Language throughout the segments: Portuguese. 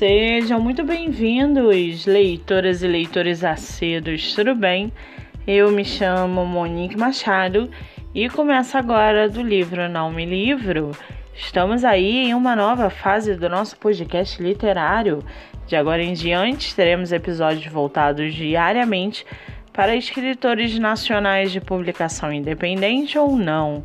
Sejam muito bem-vindos, leitoras e leitores acedos, tudo bem? Eu me chamo Monique Machado e começo agora do livro Não Me Livro. Estamos aí em uma nova fase do nosso podcast literário. De agora em diante, teremos episódios voltados diariamente para escritores nacionais de publicação independente ou não.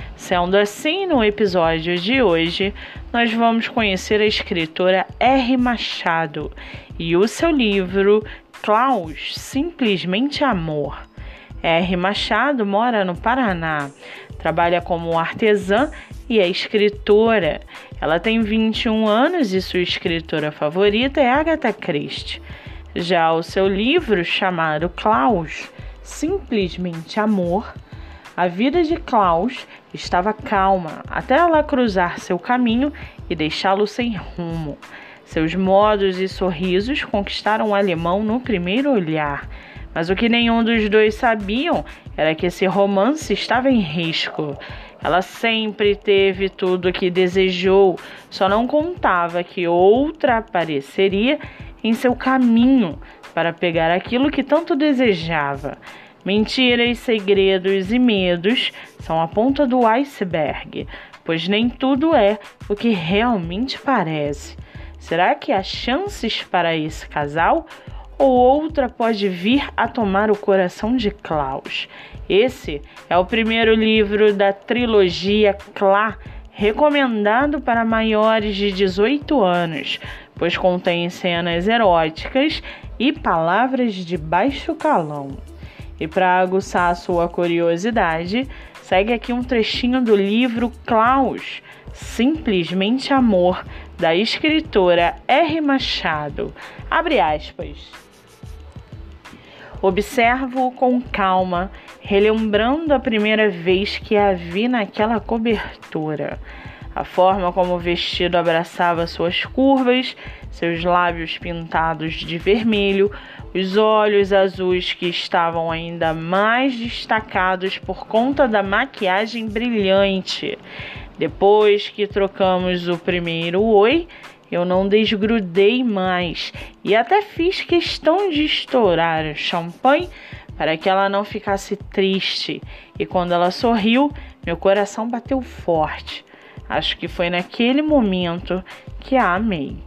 Sendo assim, no episódio de hoje, nós vamos conhecer a escritora R. Machado e o seu livro Klaus, Simplesmente Amor. R. Machado mora no Paraná, trabalha como artesã e é escritora. Ela tem 21 anos e sua escritora favorita é Agatha Christie. Já o seu livro, chamado Klaus, Simplesmente Amor, a vida de Klaus estava calma até ela cruzar seu caminho e deixá-lo sem rumo. Seus modos e sorrisos conquistaram o alemão no primeiro olhar, mas o que nenhum dos dois sabiam era que esse romance estava em risco. Ela sempre teve tudo o que desejou, só não contava que outra apareceria em seu caminho para pegar aquilo que tanto desejava. Mentiras, segredos e medos são a ponta do iceberg, pois nem tudo é o que realmente parece. Será que há chances para esse casal? Ou outra pode vir a tomar o coração de Klaus? Esse é o primeiro livro da trilogia Clá, recomendado para maiores de 18 anos, pois contém cenas eróticas e palavras de baixo calão. E para aguçar a sua curiosidade, segue aqui um trechinho do livro Klaus, Simplesmente Amor, da escritora R. Machado. Abre aspas. Observo com calma, relembrando a primeira vez que a vi naquela cobertura. A forma como o vestido abraçava suas curvas, seus lábios pintados de vermelho, os olhos azuis que estavam ainda mais destacados por conta da maquiagem brilhante. Depois que trocamos o primeiro oi, eu não desgrudei mais e até fiz questão de estourar o champanhe para que ela não ficasse triste. E quando ela sorriu, meu coração bateu forte. Acho que foi naquele momento que a amei.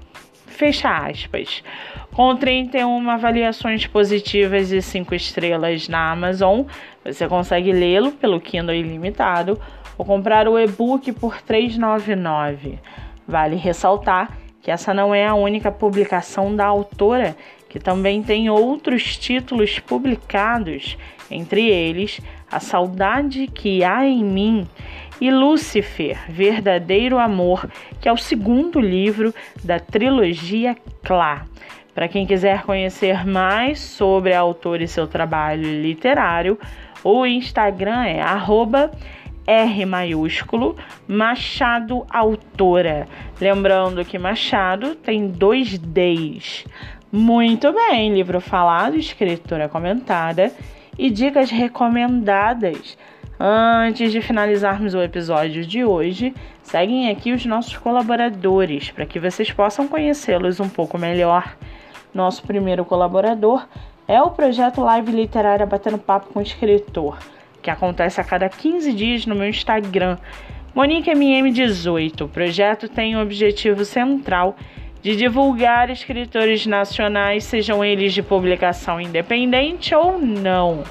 Fecha aspas. Com 31 avaliações positivas e 5 estrelas na Amazon, você consegue lê-lo pelo Kindle Ilimitado ou comprar o e-book por R$ 3,99. Vale ressaltar que essa não é a única publicação da autora, que também tem outros títulos publicados, entre eles A Saudade que Há em Mim e Lúcifer, Verdadeiro Amor, que é o segundo livro da trilogia Clá. Para quem quiser conhecer mais sobre a autora e seu trabalho literário, o Instagram é arroba R maiúsculo, Machado Autora. Lembrando que Machado tem dois Ds. Muito bem, livro falado, escritura comentada e dicas recomendadas. Antes de finalizarmos o episódio de hoje, seguem aqui os nossos colaboradores para que vocês possam conhecê-los um pouco melhor. Nosso primeiro colaborador é o projeto Live Literária Batendo Papo com Escritor, que acontece a cada 15 dias no meu Instagram, MoniqueMM18. O projeto tem o objetivo central de divulgar escritores nacionais, sejam eles de publicação independente ou não.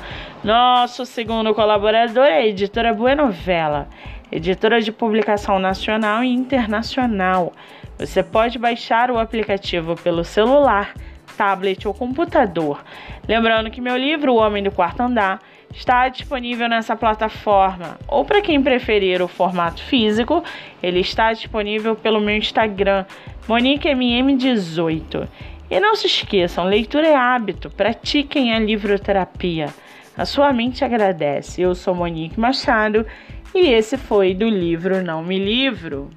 Nosso segundo colaborador é a editora Buenovela, editora de publicação nacional e internacional. Você pode baixar o aplicativo pelo celular tablet ou computador. Lembrando que meu livro, O Homem do Quarto Andar, está disponível nessa plataforma. Ou para quem preferir o formato físico, ele está disponível pelo meu Instagram, MoniqueMM18. E não se esqueçam, leitura é hábito, pratiquem a livroterapia. a sua mente agradece. Eu sou Monique Machado e esse foi do livro Não Me Livro.